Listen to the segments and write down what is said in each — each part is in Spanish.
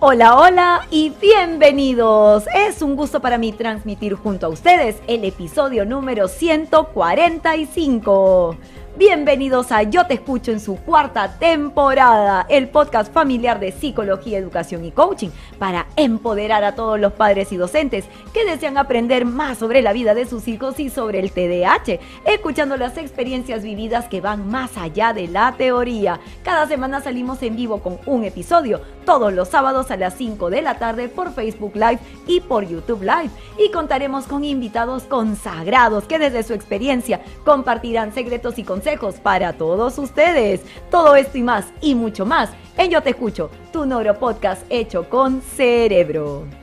Hola, hola y bienvenidos. Es un gusto para mí transmitir junto a ustedes el episodio número 145. Bienvenidos a Yo Te Escucho en su cuarta temporada, el podcast familiar de psicología, educación y coaching para empoderar a todos los padres y docentes que desean aprender más sobre la vida de sus hijos y sobre el TDAH, escuchando las experiencias vividas que van más allá de la teoría. Cada semana salimos en vivo con un episodio, todos los sábados a las 5 de la tarde por Facebook Live y por YouTube Live. Y contaremos con invitados consagrados que desde su experiencia compartirán secretos y consejos para todos ustedes. Todo esto y más y mucho más en Yo Te Escucho, tu neuropodcast hecho con cerebro.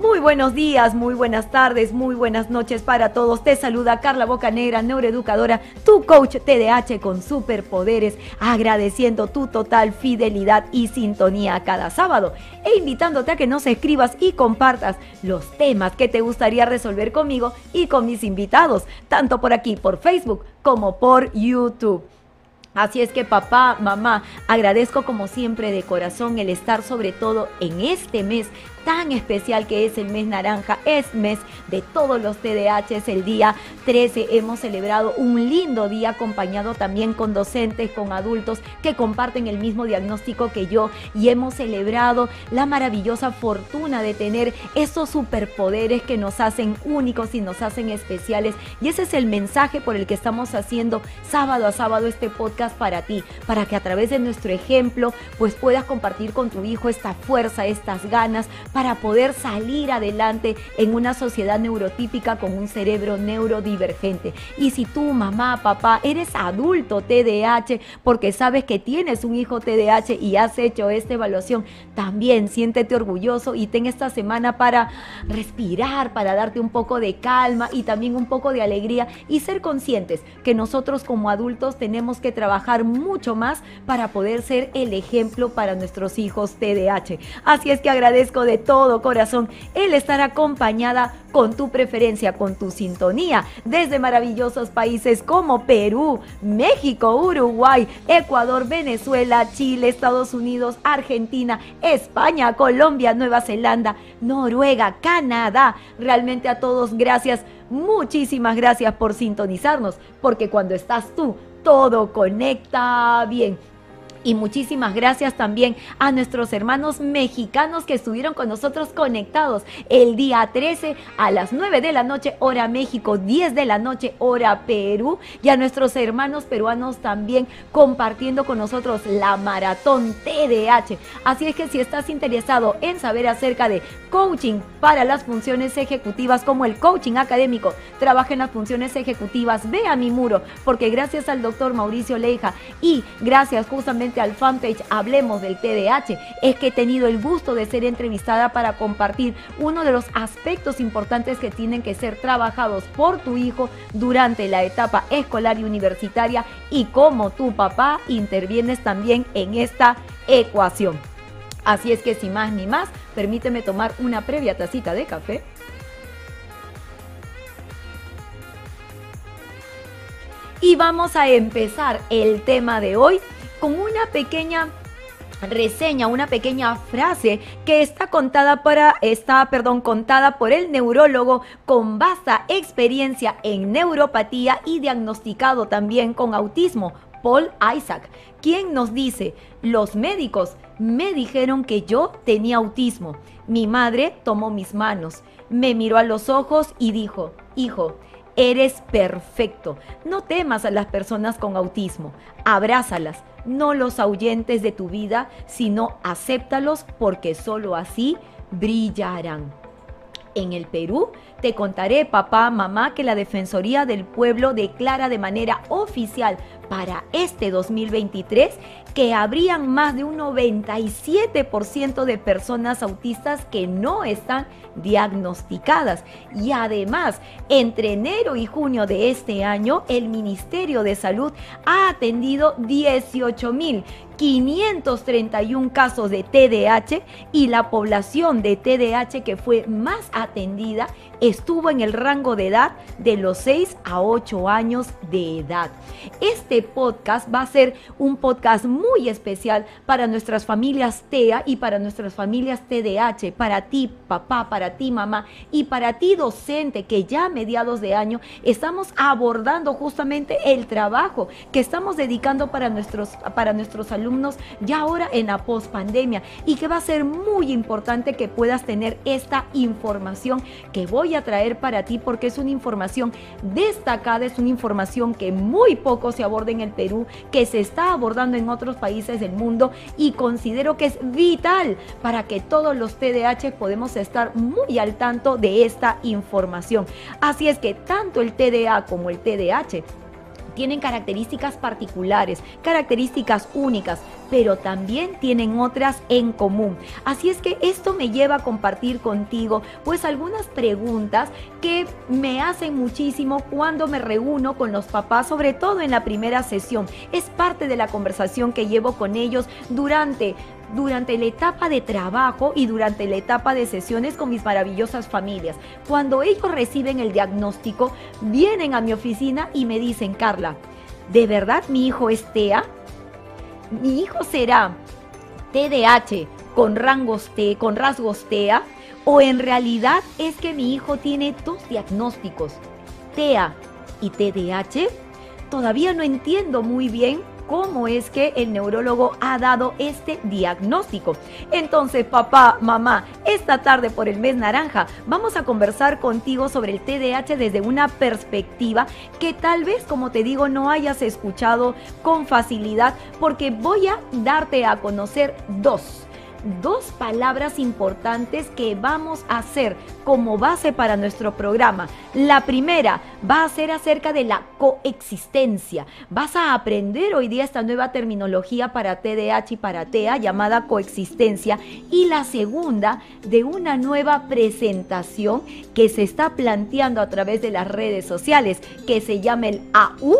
Muy buenos días, muy buenas tardes, muy buenas noches para todos. Te saluda Carla Bocanegra, neuroeducadora, tu coach TDAH con superpoderes, agradeciendo tu total fidelidad y sintonía cada sábado e invitándote a que nos escribas y compartas los temas que te gustaría resolver conmigo y con mis invitados, tanto por aquí, por Facebook, como por YouTube. Así es que papá, mamá, agradezco como siempre de corazón el estar sobre todo en este mes tan especial que es el mes naranja, es mes de todos los TDAHs. El día 13 hemos celebrado un lindo día acompañado también con docentes, con adultos que comparten el mismo diagnóstico que yo y hemos celebrado la maravillosa fortuna de tener esos superpoderes que nos hacen únicos y nos hacen especiales. Y ese es el mensaje por el que estamos haciendo sábado a sábado este podcast para ti, para que a través de nuestro ejemplo pues puedas compartir con tu hijo esta fuerza, estas ganas, para poder salir adelante en una sociedad neurotípica con un cerebro neurodivergente. Y si tú, mamá, papá, eres adulto TDAH porque sabes que tienes un hijo TDAH y has hecho esta evaluación, también siéntete orgulloso y ten esta semana para respirar, para darte un poco de calma y también un poco de alegría y ser conscientes que nosotros como adultos tenemos que trabajar mucho más para poder ser el ejemplo para nuestros hijos TDAH. Así es que agradezco de todo corazón el estar acompañada con tu preferencia, con tu sintonía, desde maravillosos países como Perú, México, Uruguay, Ecuador, Venezuela, Chile, Estados Unidos, Argentina, España, Colombia, Nueva Zelanda, Noruega, Canadá. Realmente a todos gracias, muchísimas gracias por sintonizarnos, porque cuando estás tú, todo conecta bien. Y muchísimas gracias también a nuestros hermanos mexicanos que estuvieron con nosotros conectados el día 13 a las 9 de la noche, hora México, 10 de la noche, hora Perú. Y a nuestros hermanos peruanos también compartiendo con nosotros la maratón TDH. Así es que si estás interesado en saber acerca de coaching para las funciones ejecutivas como el coaching académico, trabaja en las funciones ejecutivas, ve a mi muro, porque gracias al doctor Mauricio Leija y gracias justamente al fanpage Hablemos del TDAH es que he tenido el gusto de ser entrevistada para compartir uno de los aspectos importantes que tienen que ser trabajados por tu hijo durante la etapa escolar y universitaria y cómo tu papá intervienes también en esta ecuación. Así es que sin más ni más, permíteme tomar una previa tacita de café. Y vamos a empezar el tema de hoy con una pequeña reseña, una pequeña frase que está contada para perdón, contada por el neurólogo con vasta experiencia en neuropatía y diagnosticado también con autismo, Paul Isaac, quien nos dice, "Los médicos me dijeron que yo tenía autismo. Mi madre tomó mis manos, me miró a los ojos y dijo, "Hijo, eres perfecto. No temas a las personas con autismo, abrázalas." No los ahuyentes de tu vida, sino acéptalos porque sólo así brillarán. En el Perú, te contaré, papá, mamá, que la Defensoría del Pueblo declara de manera oficial para este 2023 que habrían más de un 97% de personas autistas que no están diagnosticadas. Y además, entre enero y junio de este año, el Ministerio de Salud ha atendido 18 mil 531 casos de TDAH y la población de TDAH que fue más atendida estuvo en el rango de edad de los 6 a 8 años de edad. Este podcast va a ser un podcast muy especial para nuestras familias TEA y para nuestras familias TDH, para ti papá, para ti mamá y para ti docente que ya a mediados de año estamos abordando justamente el trabajo que estamos dedicando para nuestros, para nuestros alumnos ya ahora en la pospandemia y que va a ser muy importante que puedas tener esta información que voy a traer para ti porque es una información destacada, es una información que muy poco se aborda en el Perú, que se está abordando en otros países del mundo y considero que es vital para que todos los TDAH podemos estar muy al tanto de esta información. Así es que tanto el TDA como el TDAH tienen características particulares, características únicas, pero también tienen otras en común. Así es que esto me lleva a compartir contigo pues algunas preguntas que me hacen muchísimo cuando me reúno con los papás, sobre todo en la primera sesión. Es parte de la conversación que llevo con ellos durante durante la etapa de trabajo y durante la etapa de sesiones con mis maravillosas familias. Cuando ellos reciben el diagnóstico, vienen a mi oficina y me dicen, Carla, ¿de verdad mi hijo es TEA? ¿Mi hijo será TDAH con, rangos T, con rasgos TEA? ¿O en realidad es que mi hijo tiene dos diagnósticos, TEA y TDAH? Todavía no entiendo muy bien cómo es que el neurólogo ha dado este diagnóstico. Entonces, papá, mamá, esta tarde por el mes naranja vamos a conversar contigo sobre el TDAH desde una perspectiva que tal vez, como te digo, no hayas escuchado con facilidad porque voy a darte a conocer dos dos palabras importantes que vamos a hacer como base para nuestro programa. La primera va a ser acerca de la coexistencia. Vas a aprender hoy día esta nueva terminología para TDAH y para TEA llamada coexistencia. Y la segunda de una nueva presentación que se está planteando a través de las redes sociales que se llama el AU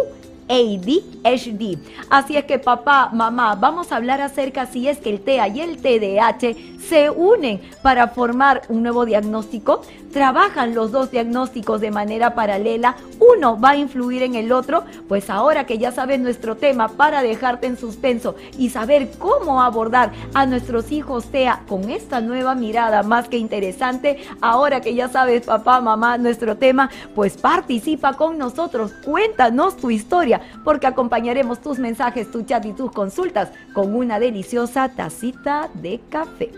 ADHD. Así es que papá, mamá, vamos a hablar acerca si es que el TEA y el TDAH se unen para formar un nuevo diagnóstico. Trabajan los dos diagnósticos de manera paralela. Uno va a influir en el otro. Pues ahora que ya sabes nuestro tema para dejarte en suspenso y saber cómo abordar a nuestros hijos TEA con esta nueva mirada más que interesante, ahora que ya sabes papá, mamá, nuestro tema, pues participa con nosotros. Cuéntanos tu historia porque acompañaremos tus mensajes, tu chat y tus consultas con una deliciosa tacita de café.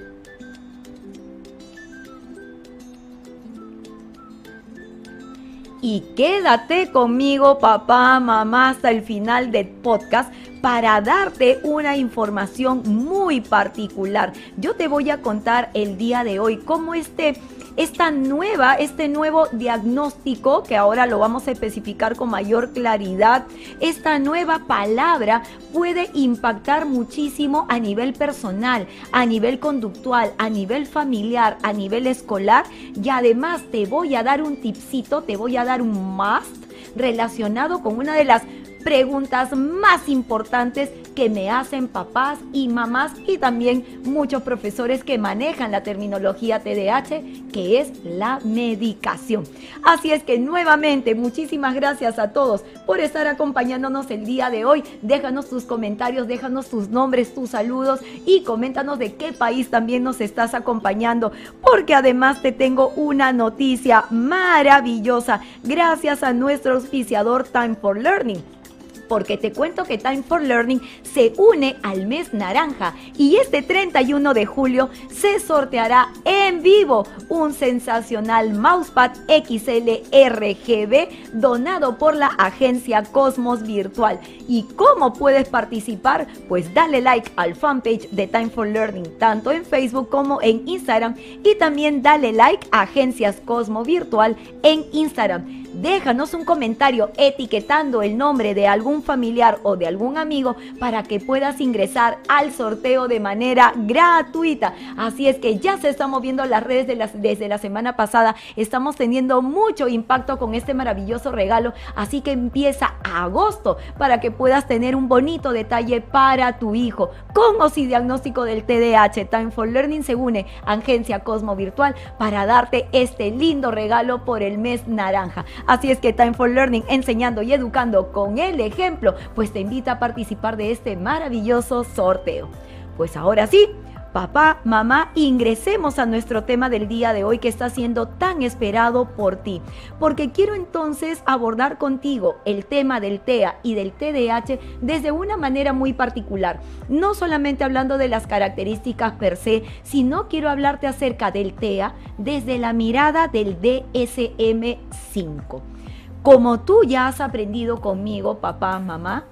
Y quédate conmigo, papá, mamá, hasta el final del podcast para darte una información muy particular. Yo te voy a contar el día de hoy cómo este esta nueva, este nuevo diagnóstico, que ahora lo vamos a especificar con mayor claridad, esta nueva palabra puede impactar muchísimo a nivel personal, a nivel conductual, a nivel familiar, a nivel escolar. Y además te voy a dar un tipcito, te voy a dar un must relacionado con una de las preguntas más importantes que me hacen papás y mamás y también muchos profesores que manejan la terminología TDAH, que es la medicación. Así es que nuevamente muchísimas gracias a todos por estar acompañándonos el día de hoy. Déjanos tus comentarios, déjanos tus nombres, tus saludos y coméntanos de qué país también nos estás acompañando, porque además te tengo una noticia maravillosa gracias a nuestro auspiciador Time for Learning porque te cuento que Time for Learning se une al mes naranja y este 31 de julio se sorteará en vivo un sensacional mousepad XL RGB donado por la agencia Cosmos Virtual. ¿Y cómo puedes participar? Pues dale like al fanpage de Time for Learning, tanto en Facebook como en Instagram. Y también dale like a Agencias Cosmo Virtual en Instagram déjanos un comentario etiquetando el nombre de algún familiar o de algún amigo para que puedas ingresar al sorteo de manera gratuita. Así es que ya se están moviendo las redes desde la semana pasada. Estamos teniendo mucho impacto con este maravilloso regalo. Así que empieza agosto para que puedas tener un bonito detalle para tu hijo. Con o diagnóstico del TDAH, Time for Learning se une Agencia Cosmo Virtual para darte este lindo regalo por el mes naranja. Así es que Time for Learning, enseñando y educando con el ejemplo, pues te invita a participar de este maravilloso sorteo. Pues ahora sí, Papá, mamá, ingresemos a nuestro tema del día de hoy que está siendo tan esperado por ti, porque quiero entonces abordar contigo el tema del TEA y del TDAH desde una manera muy particular, no solamente hablando de las características per se, sino quiero hablarte acerca del TEA desde la mirada del DSM5. Como tú ya has aprendido conmigo, papá, mamá,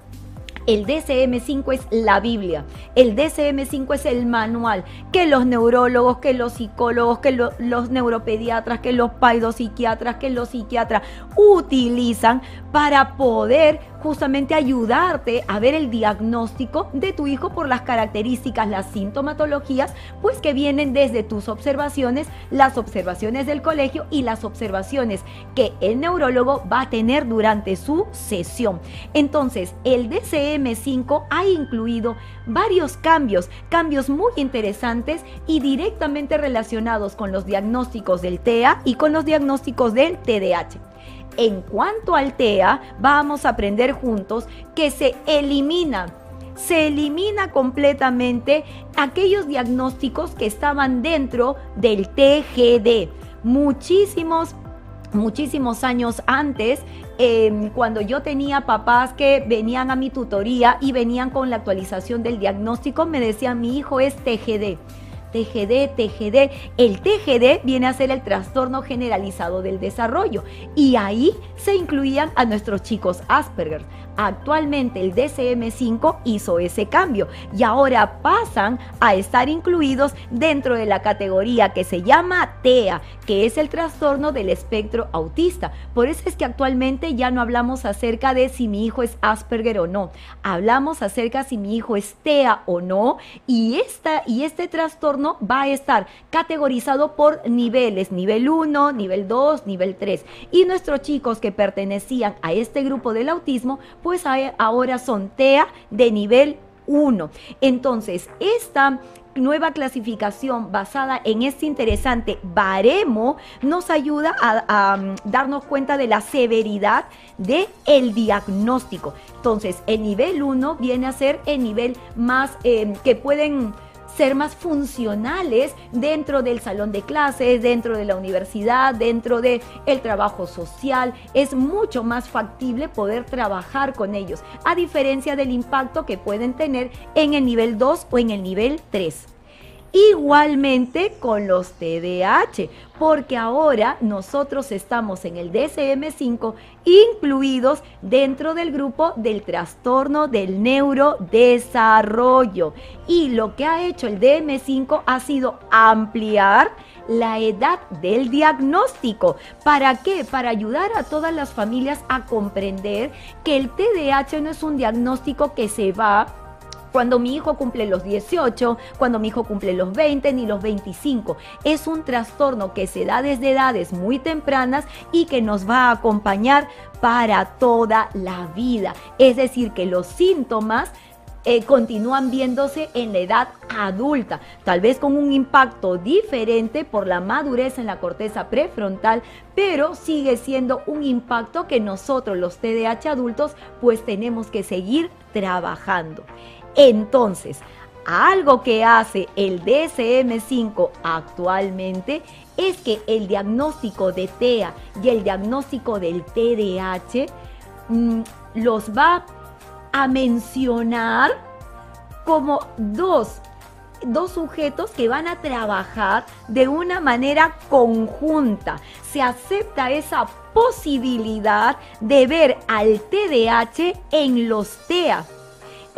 el DCM5 es la Biblia, el DCM5 es el manual. Que los neurólogos, que los psicólogos, que los neuropediatras, que los paidopsiquiatras, que los psiquiatras utilizan para poder justamente ayudarte a ver el diagnóstico de tu hijo por las características, las sintomatologías, pues que vienen desde tus observaciones, las observaciones del colegio y las observaciones que el neurólogo va a tener durante su sesión. Entonces, el DCM5 ha incluido varios cambios, cambios muy interesantes y directamente relacionados con los diagnósticos del TEA y con los diagnósticos del TDAH. En cuanto al TEA, vamos a aprender juntos que se elimina se elimina completamente aquellos diagnósticos que estaban dentro del TGD. Muchísimos muchísimos años antes, em, cuando yo tenía papás que venían a mi tutoría y venían con la actualización del diagnóstico, me decían, mi hijo es TGD. TGD, TGD. El TGD viene a ser el trastorno generalizado del desarrollo y ahí se incluían a nuestros chicos Asperger. Actualmente el DCM5 hizo ese cambio y ahora pasan a estar incluidos dentro de la categoría que se llama TEA, que es el trastorno del espectro autista. Por eso es que actualmente ya no hablamos acerca de si mi hijo es Asperger o no. Hablamos acerca si mi hijo es TEA o no y, esta, y este trastorno va a estar categorizado por niveles, nivel 1, nivel 2, nivel 3. Y nuestros chicos que pertenecían a este grupo del autismo, pues ahora son TEA de nivel 1. Entonces, esta nueva clasificación basada en este interesante baremo nos ayuda a, mm, darnos cuenta de la severidad del el diagnóstico. Entonces, el nivel 1 viene a ser el nivel más eh, que pueden ser más funcionales dentro del salón de clases, dentro de la universidad, dentro del el trabajo social. Es mucho más factible poder trabajar con ellos, a diferencia del impacto que pueden tener en el nivel 2 o en el nivel 3. Igualmente con los TDAH, porque ahora nosotros estamos en el DSM5 incluidos dentro del grupo del trastorno del neurodesarrollo. Y lo que ha hecho el DM5 ha sido ampliar la edad del diagnóstico. ¿Para qué? Para ayudar a todas las familias a comprender que el TDAH no es un diagnóstico que se va cuando mi hijo cumple los 18, cuando mi hijo cumple los 20 ni los 25. Es un trastorno que se da desde edades muy tempranas y que nos va a acompañar para toda la vida. Es decir, que los síntomas eh, continúan viéndose en la edad adulta, tal vez con un impacto diferente por la madurez en la corteza prefrontal, pero sigue siendo un impacto que nosotros los TDAH adultos pues tenemos que seguir trabajando. Entonces, algo que hace el DSM5 actualmente es que el diagnóstico de TEA y el diagnóstico del TDAH mm, los va a mencionar como dos, dos sujetos que van a trabajar de una manera conjunta. Se acepta esa posibilidad de ver al TDAH en los TEA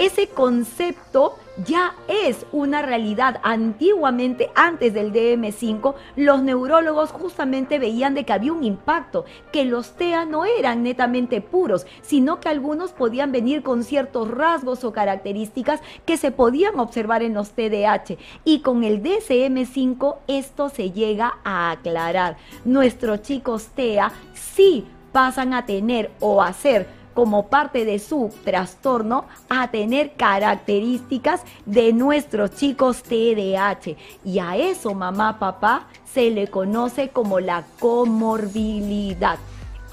ese concepto ya es una realidad. Antiguamente, antes del DM5, los neurólogos justamente veían de que había un impacto, que los TEA no eran netamente puros, sino que algunos podían venir con ciertos rasgos o características que se podían observar en los TDAH. Y con el DSM5 esto se llega a aclarar. Nuestros chicos TEA sí pasan a tener o a ser como parte de su trastorno a tener características de nuestros chicos TDAH. Y a eso, mamá, papá, se le conoce como la comorbilidad.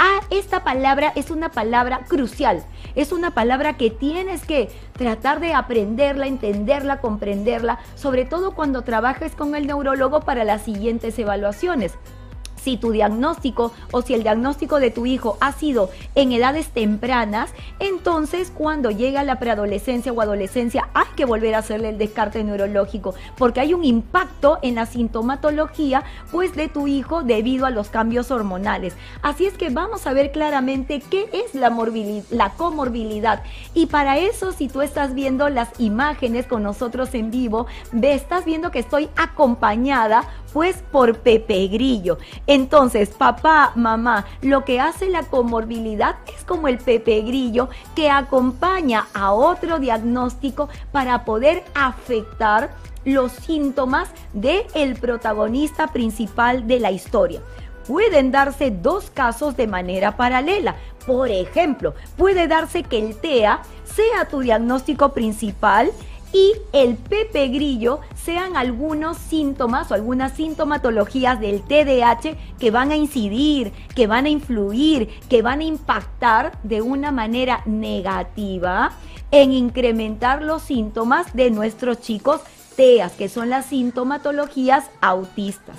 A esta palabra es una palabra crucial. Es una palabra que tienes que tratar de aprenderla, entenderla, comprenderla, sobre todo cuando trabajes con el neurólogo para las siguientes evaluaciones si tu diagnóstico o si el diagnóstico de tu hijo ha sido en edades tempranas, entonces cuando llega la preadolescencia o adolescencia hay que volver a hacerle el descarte neurológico porque hay un impacto en la sintomatología pues de tu hijo debido a los cambios hormonales. Así es que vamos a ver claramente qué es la, la comorbilidad y para eso si tú estás viendo las imágenes con nosotros en vivo, estás viendo que estoy acompañada pues por Pepe Grillo. Entonces, papá, mamá, lo que hace la comorbilidad es como el Pepe Grillo que acompaña a otro diagnóstico para poder afectar los síntomas del el protagonista principal de la historia. Pueden darse dos casos de manera paralela. Por ejemplo, puede darse que el TEA sea tu diagnóstico principal y el Pepe Grillo sean algunos síntomas o algunas sintomatologías del TDAH que van a incidir, que van a influir, que van a impactar de una manera negativa en incrementar los síntomas de nuestros chicos TEAS, que son las sintomatologías autistas.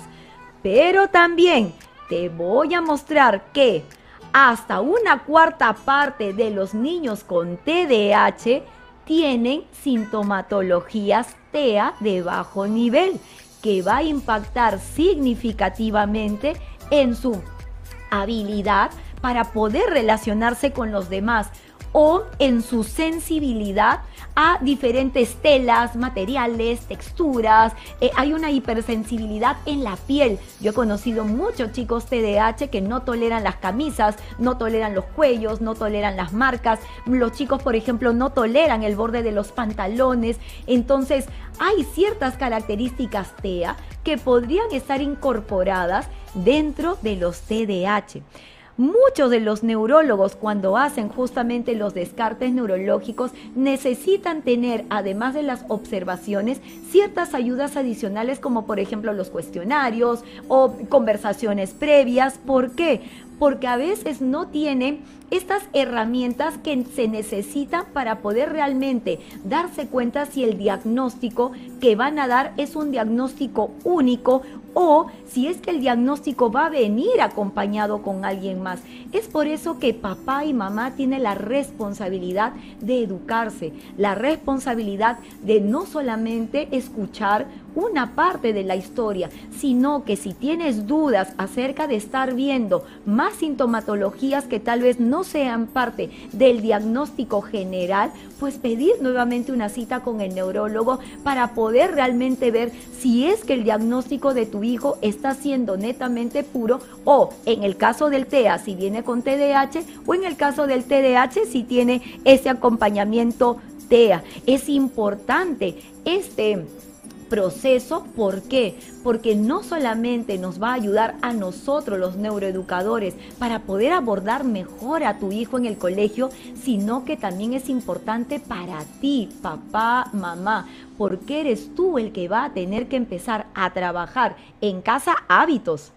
Pero también te voy a mostrar que hasta una cuarta parte de los niños con TDAH tienen sintomatologías TEA de bajo nivel, que va a impactar significativamente en su habilidad para poder relacionarse con los demás o en su sensibilidad a diferentes telas, materiales, texturas. Eh, hay una hipersensibilidad en la piel. Yo he conocido muchos chicos TDAH que no toleran las camisas, no toleran los cuellos, no toleran las marcas. Los chicos, por ejemplo, no toleran el borde de los pantalones. Entonces, hay ciertas características TEA que podrían estar incorporadas dentro de los TDAH. Muchos de los neurólogos cuando hacen justamente los descartes neurológicos necesitan tener, además de las observaciones, ciertas ayudas adicionales como por ejemplo los cuestionarios o conversaciones previas. ¿Por qué? Porque a veces no tienen estas herramientas que se necesitan para poder realmente darse cuenta si el diagnóstico que van a dar es un diagnóstico único o si es que el diagnóstico va a venir acompañado con alguien más. Es por eso que papá y mamá tienen la responsabilidad de educarse, la responsabilidad de no solamente escuchar una parte de la historia, sino que si tienes dudas acerca de estar viendo más sintomatologías que tal vez no sean parte del diagnóstico general, pues pedir nuevamente una cita con el neurólogo para poder realmente ver si es que el diagnóstico de tu hijo está siendo netamente puro o en el caso del TEA si viene con TDAH o en el caso del TDAH si tiene ese acompañamiento TEA. Es importante este proceso. ¿Por qué? Porque no solamente nos va a ayudar a nosotros los neuroeducadores para poder abordar mejor a tu hijo en el colegio, sino que también es importante para ti, papá, mamá, porque eres tú el que va a tener que empezar a trabajar en casa hábitos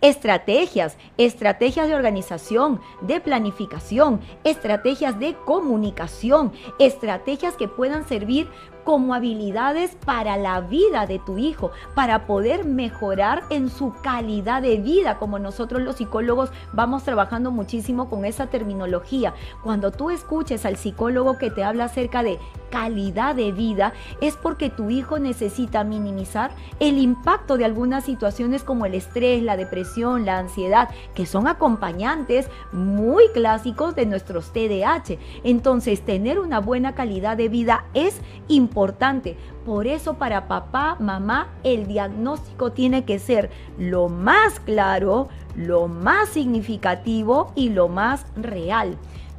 Estrategias, estrategias de organización, de planificación, estrategias de comunicación, estrategias que puedan servir como habilidades para la vida de tu hijo, para poder mejorar en su calidad de vida, como nosotros los psicólogos vamos trabajando muchísimo con esa terminología. Cuando tú escuches al psicólogo que te habla acerca de calidad de vida, es porque tu hijo necesita minimizar el impacto de algunas situaciones como el estrés, la depresión, la ansiedad, que son acompañantes muy clásicos de nuestros TDAH. Entonces, tener una buena calidad de vida es importante Por eso para papá, mamá, el diagnóstico tiene que ser lo más claro, lo más significativo y lo más real.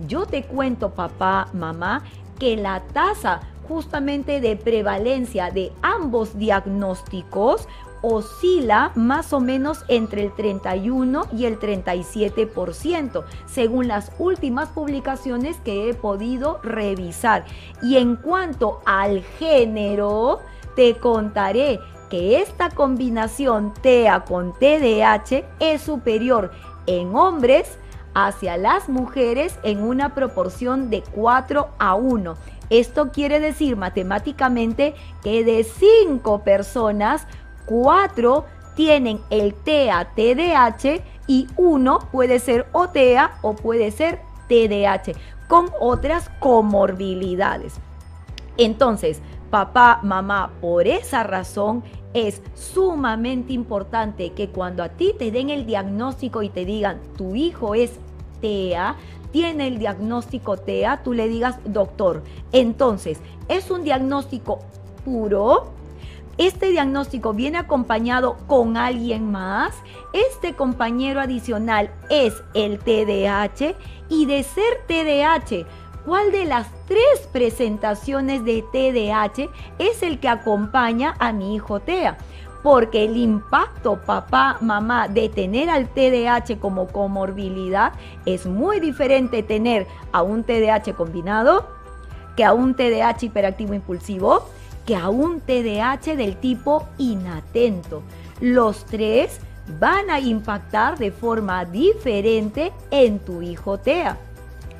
Yo te cuento, papá, mamá, que la tasa justamente de prevalencia de ambos diagnósticos oscila más o menos entre el 31 y el 37%, según las últimas publicaciones que he podido revisar. Y en cuanto al género, te contaré que esta combinación TEA con TDAH es superior en hombres hacia las mujeres en una proporción de 4 a 1. Esto quiere decir matemáticamente que de 5 personas, 4 tienen el TEA-TDH y uno puede ser OTEA o puede ser TDH con otras comorbilidades. Entonces, papá, mamá, por esa razón es sumamente importante que cuando a ti te den el diagnóstico y te digan, tu hijo es TEA, tiene el diagnóstico TEA, tú le digas, doctor, entonces, ¿es un diagnóstico puro? Este diagnóstico viene acompañado con alguien más. Este compañero adicional es el TDAH y de ser TDAH, ¿cuál de las tres presentaciones de TDAH es el que acompaña a mi hijo TEA? porque el impacto papá, mamá de tener al TDAH como comorbilidad es muy diferente tener a un TDAH combinado que a un TDAH hiperactivo impulsivo que a un TDAH del tipo inatento. Los tres van a impactar de forma diferente en tu hijo TEA.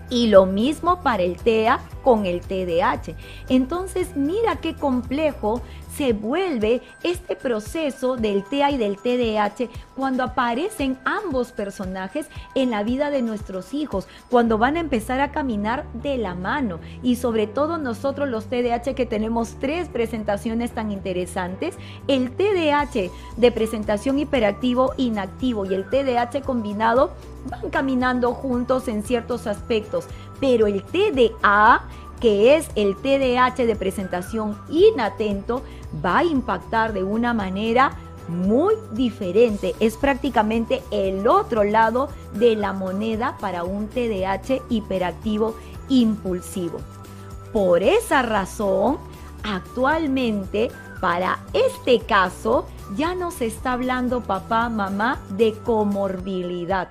Y lo mismo para el TEA con el TDAH. Entonces, mira qué complejo se vuelve este proceso del TEA y del TDAH cuando aparecen ambos personajes en la vida de nuestros hijos, cuando van a empezar a caminar de la mano. Y sobre todo nosotros los TDAH que tenemos tres presentaciones tan interesantes, el TDAH de presentación hiperactivo inactivo y el TDAH combinado van caminando juntos en ciertos aspectos, pero el TDA que es el TDAH de presentación inatento, va a impactar de una manera muy diferente. Es prácticamente el otro lado de la moneda para un TDAH hiperactivo impulsivo. Por esa razón, actualmente, para este caso, ya no se está hablando papá, mamá de comorbilidad.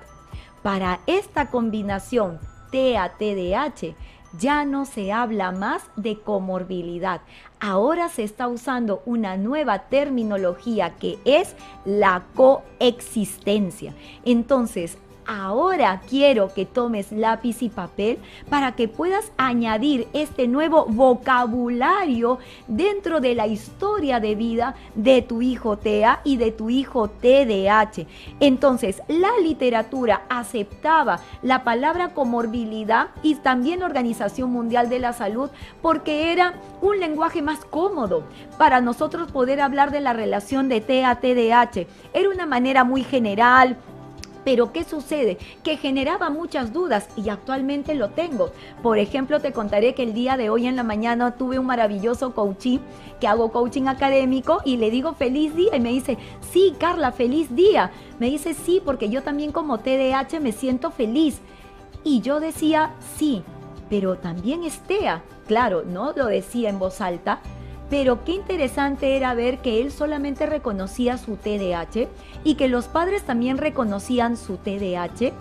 Para esta combinación TEA-TDH, ya no se habla más de comorbilidad. Ahora se está usando una nueva terminología que es la coexistencia. Entonces, ahora quiero que tomes lápiz y papel para que puedas añadir este nuevo vocabulario dentro de la historia de vida de tu hijo TEA y de tu hijo TDH. Entonces, la literatura aceptaba la palabra comorbilidad y también la Organización Mundial de la Salud porque era un lenguaje más cómodo para nosotros poder hablar de la relación de TEA-TDH. Era una manera muy general, pero ¿qué sucede? Que generaba muchas dudas y actualmente lo tengo. Por ejemplo, te contaré que el día de hoy en la mañana tuve un maravilloso coaching, que hago coaching académico y le digo feliz día y me dice, sí, Carla, feliz día. Me dice, sí, porque yo también como TDAH me siento feliz. Y yo decía, sí, pero también estea. Claro, no lo decía en voz alta, pero qué interesante era ver que él solamente reconocía su TDAH y que los padres también reconocían su TDAH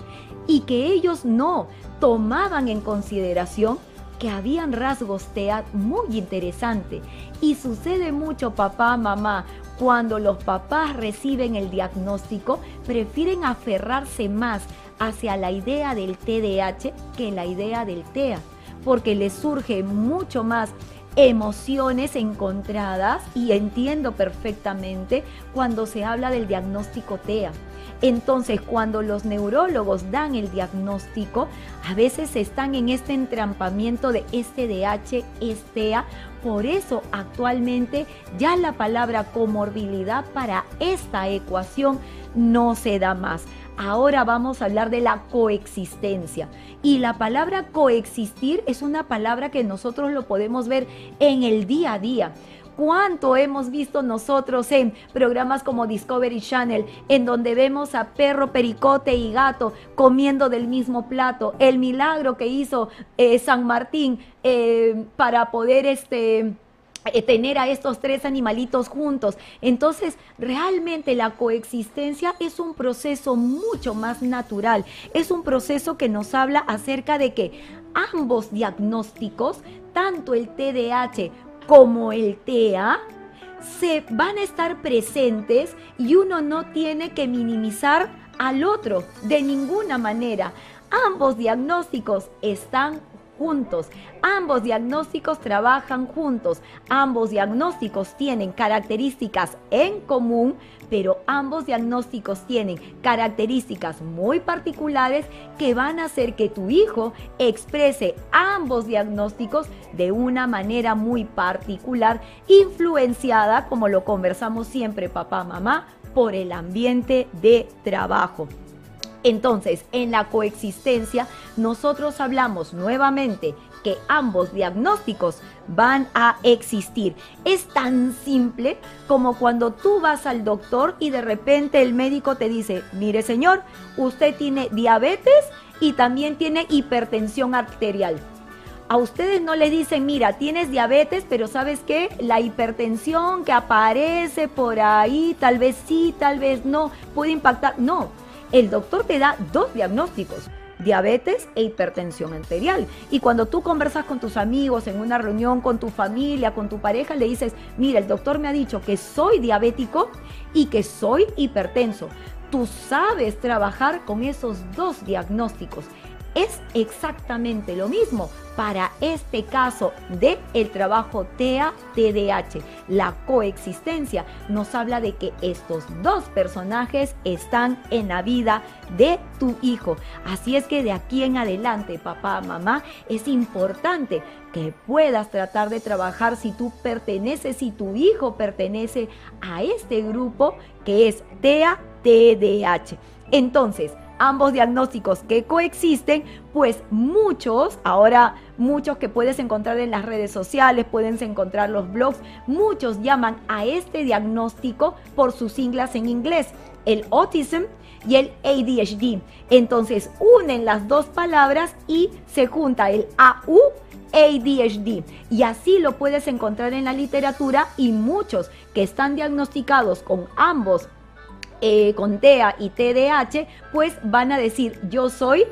y que ellos no tomaban en consideración que habían rasgos TEA muy interesantes. Y sucede mucho, papá, mamá, cuando los papás reciben el diagnóstico, prefieren aferrarse más hacia la idea del TDAH que la idea del TEA, porque les surge mucho más emociones encontradas y entiendo perfectamente cuando se habla del diagnóstico TEA. Entonces, cuando los neurólogos dan el diagnóstico, a veces están en este entrampamiento de este DH, TEA. Por eso actualmente ya la palabra comorbilidad para esta ecuación no se da más. Ahora vamos a hablar de la coexistencia. Y la palabra coexistir es una palabra que nosotros lo podemos ver en el día a día cuánto hemos visto nosotros en programas como Discovery Channel, en donde vemos a perro, pericote y gato comiendo del mismo plato, el milagro que hizo eh, San Martín eh, para poder este tener a estos tres animalitos juntos. Entonces, realmente la coexistencia es un proceso mucho más natural. Es un proceso que nos habla acerca de que ambos diagnósticos, tanto el TDAH como el TEA, se van a estar presentes y uno no tiene que minimizar al otro, de ninguna manera. Ambos diagnósticos están juntos. Ambos diagnósticos trabajan juntos. Ambos diagnósticos tienen características en común, pero ambos diagnósticos tienen características muy particulares que van a hacer que tu hijo exprese ambos diagnósticos de una manera muy particular, influenciada, como lo conversamos siempre papá, mamá, por el ambiente de trabajo. Entonces, en la coexistencia, nosotros hablamos nuevamente que ambos diagnósticos van a existir. Es tan simple como cuando tú vas al doctor y de repente el médico te dice, mire señor, usted tiene diabetes y también tiene hipertensión arterial. A ustedes no le dicen, mira, tienes diabetes, pero sabes qué, la hipertensión que aparece por ahí, tal vez sí, tal vez no, puede impactar. No, el doctor te da dos diagnósticos diabetes e hipertensión arterial. Y cuando tú conversas con tus amigos, en una reunión con tu familia, con tu pareja, le dices, mira, el doctor me ha dicho que soy diabético y que soy hipertenso. Tú sabes trabajar con esos dos diagnósticos. Es exactamente lo mismo para este caso de el trabajo TEA-TDH. La coexistencia nos habla de que estos dos personajes están en la vida de tu hijo. Así es que de aquí en adelante, papá, mamá, es importante que puedas tratar de trabajar si tú perteneces, si tu hijo pertenece a este grupo que es TEA-TDH. Entonces, ambos diagnósticos que coexisten, pues muchos, ahora muchos que puedes encontrar en las redes sociales, puedes encontrar los blogs, muchos llaman a este diagnóstico por sus siglas en inglés, el autism y el ADHD. Entonces unen las dos palabras y se junta el AU ADHD. Y así lo puedes encontrar en la literatura y muchos que están diagnosticados con ambos eh, con TEA y TDAH, pues van a decir yo soy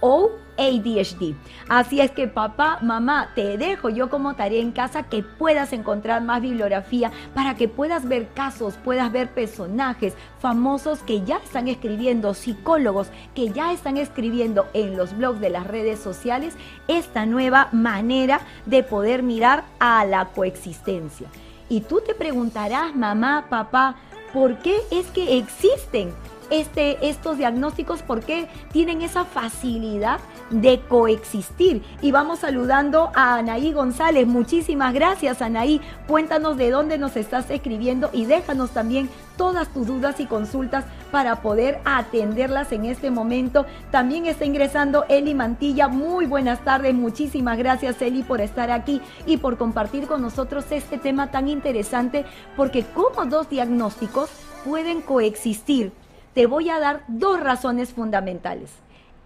o ADHD. Así es que papá, mamá, te dejo yo como tarea en casa que puedas encontrar más bibliografía para que puedas ver casos, puedas ver personajes famosos que ya están escribiendo, psicólogos que ya están escribiendo en los blogs de las redes sociales esta nueva manera de poder mirar a la coexistencia. Y tú te preguntarás, mamá, papá, por qué es que existen este, estos diagnósticos, por qué tienen esa facilidad de coexistir. Y vamos saludando a Anaí González. Muchísimas gracias, Anaí. Cuéntanos de dónde nos estás escribiendo y déjanos también todas tus dudas y consultas para poder atenderlas en este momento. También está ingresando Eli Mantilla. Muy buenas tardes. Muchísimas gracias, Eli, por estar aquí y por compartir con nosotros este tema tan interesante, porque como dos diagnósticos pueden coexistir. Te voy a dar dos razones fundamentales.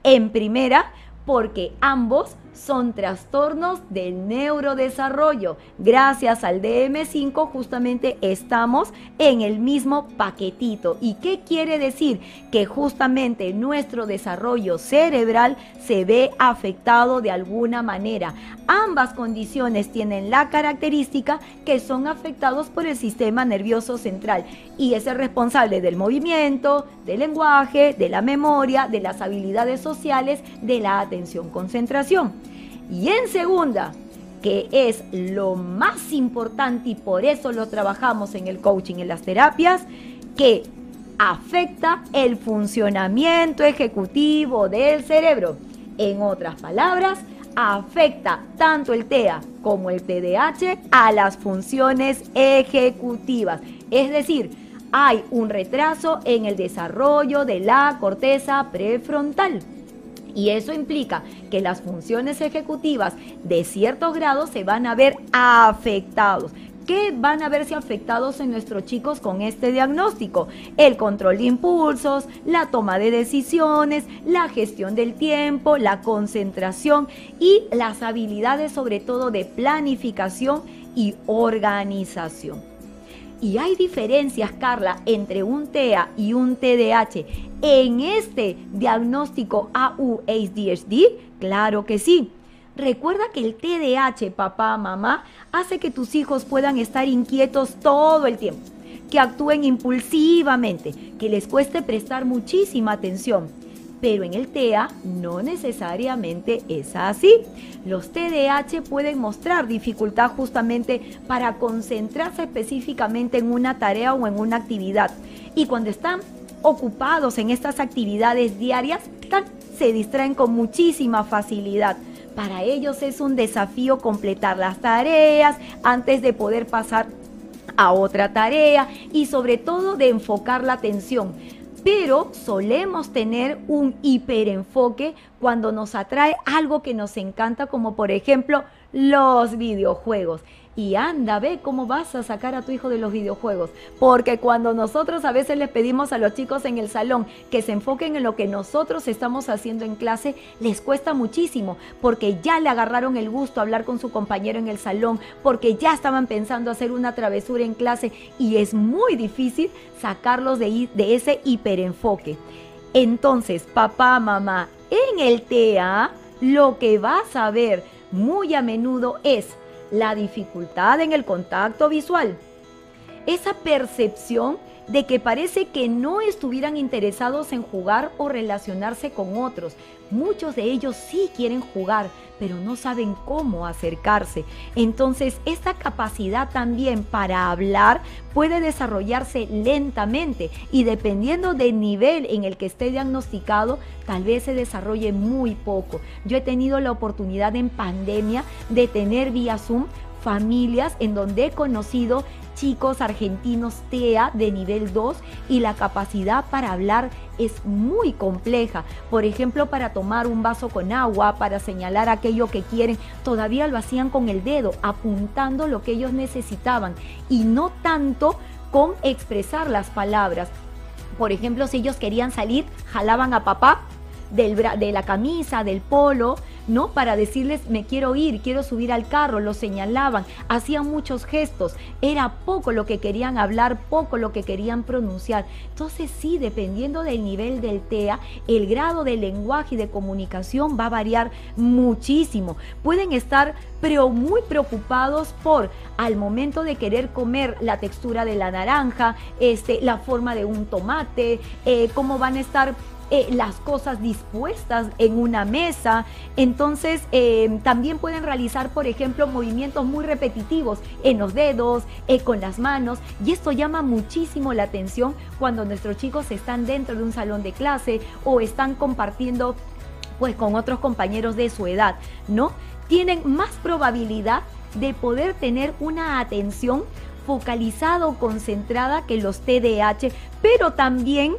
En primera, porque ambos son trastornos del neurodesarrollo. Gracias al DM5 justamente estamos en el mismo paquetito. ¿Y qué quiere decir? Que justamente nuestro desarrollo cerebral se ve afectado de alguna manera. Ambas condiciones tienen la característica que son afectados por el sistema nervioso central y es el responsable del movimiento, del lenguaje, de la memoria, de las habilidades sociales, de la atención concentración. Y en segunda, que es lo más importante y por eso lo trabajamos en el coaching, en las terapias, que afecta el funcionamiento ejecutivo del cerebro. En otras palabras, afecta tanto el TEA como el TDAH a las funciones ejecutivas. Es decir, hay un retraso en el desarrollo de la corteza prefrontal. Y eso implica que las funciones ejecutivas de ciertos grados se van a ver afectados. ¿Qué van a verse afectados en nuestros chicos con este diagnóstico? El control de impulsos, la toma de decisiones, la gestión del tiempo, la concentración y las habilidades sobre todo de planificación y organización. Y hay diferencias, Carla, entre un TEA y un TDAH en este diagnóstico AU-ADHD. Claro que sí. Recuerda que el TDAH, papá, mamá, hace que tus hijos puedan estar inquietos todo el tiempo que actúen impulsivamente, que les cueste prestar muchísima atención. Pero en el TEA no necesariamente es así. Los TDAH pueden mostrar dificultad justamente para concentrarse específicamente en una tarea o en una actividad. Y cuando están ocupados en estas actividades diarias, se distraen con muchísima facilidad. Para ellos es un desafío completar las tareas antes de poder pasar a otra tarea y sobre todo de enfocar la atención. Pero solemos tener un hiperenfoque cuando nos atrae algo que nos encanta, como por ejemplo los videojuegos y anda, ve cómo vas a sacar a tu hijo de los videojuegos. Porque cuando nosotros a veces les pedimos a los chicos en el salón que se enfoquen en lo que nosotros estamos haciendo en clase, les cuesta muchísimo, porque ya le agarraron el gusto a hablar con su compañero en el salón, porque ya estaban pensando hacer una travesura en clase y es muy difícil sacarlos de, de ese hiperenfoque. Entonces, papá, mamá, en el TEA, lo que vas a ver muy a menudo es la dificultad en el contacto visual, esa percepción de que parece que no estuvieran interesados en jugar o relacionarse con otros. Muchos de ellos sí quieren jugar, pero no saben cómo acercarse. Entonces, esta capacidad también para hablar puede desarrollarse lentamente y dependiendo del nivel en el que esté diagnosticado, tal vez se desarrolle muy poco. Yo he tenido la oportunidad en pandemia de tener vía Zoom familias en donde he conocido chicos argentinos TEA de nivel 2 y la capacidad para hablar es muy compleja. Por ejemplo, para tomar un vaso con agua, para señalar aquello que quieren, todavía lo hacían con el dedo, apuntando lo que ellos necesitaban y no tanto con expresar las palabras. Por ejemplo, si ellos querían salir, jalaban a papá del, de la camisa, del polo, ¿no? Para decirles, me quiero ir, quiero subir al carro, lo señalaban, hacían muchos gestos, era poco lo que querían hablar, poco lo que querían pronunciar. Entonces sí, dependiendo del nivel del TEA, el grado de lenguaje y de comunicación va a variar muchísimo. Pueden estar pero muy preocupados por al momento de querer comer la textura de la naranja, este, la forma de un tomate, eh, cómo van a estar eh, las cosas dispuestas en una mesa. Entonces, eh, también pueden realizar, por ejemplo, movimientos muy repetitivos en los dedos, eh, con las manos. Y esto llama muchísimo la atención cuando nuestros chicos están dentro de un salón de clase o están compartiendo pues con otros compañeros de su edad, ¿no? Tienen más probabilidad de poder tener una atención focalizada o concentrada que los TDAH, pero también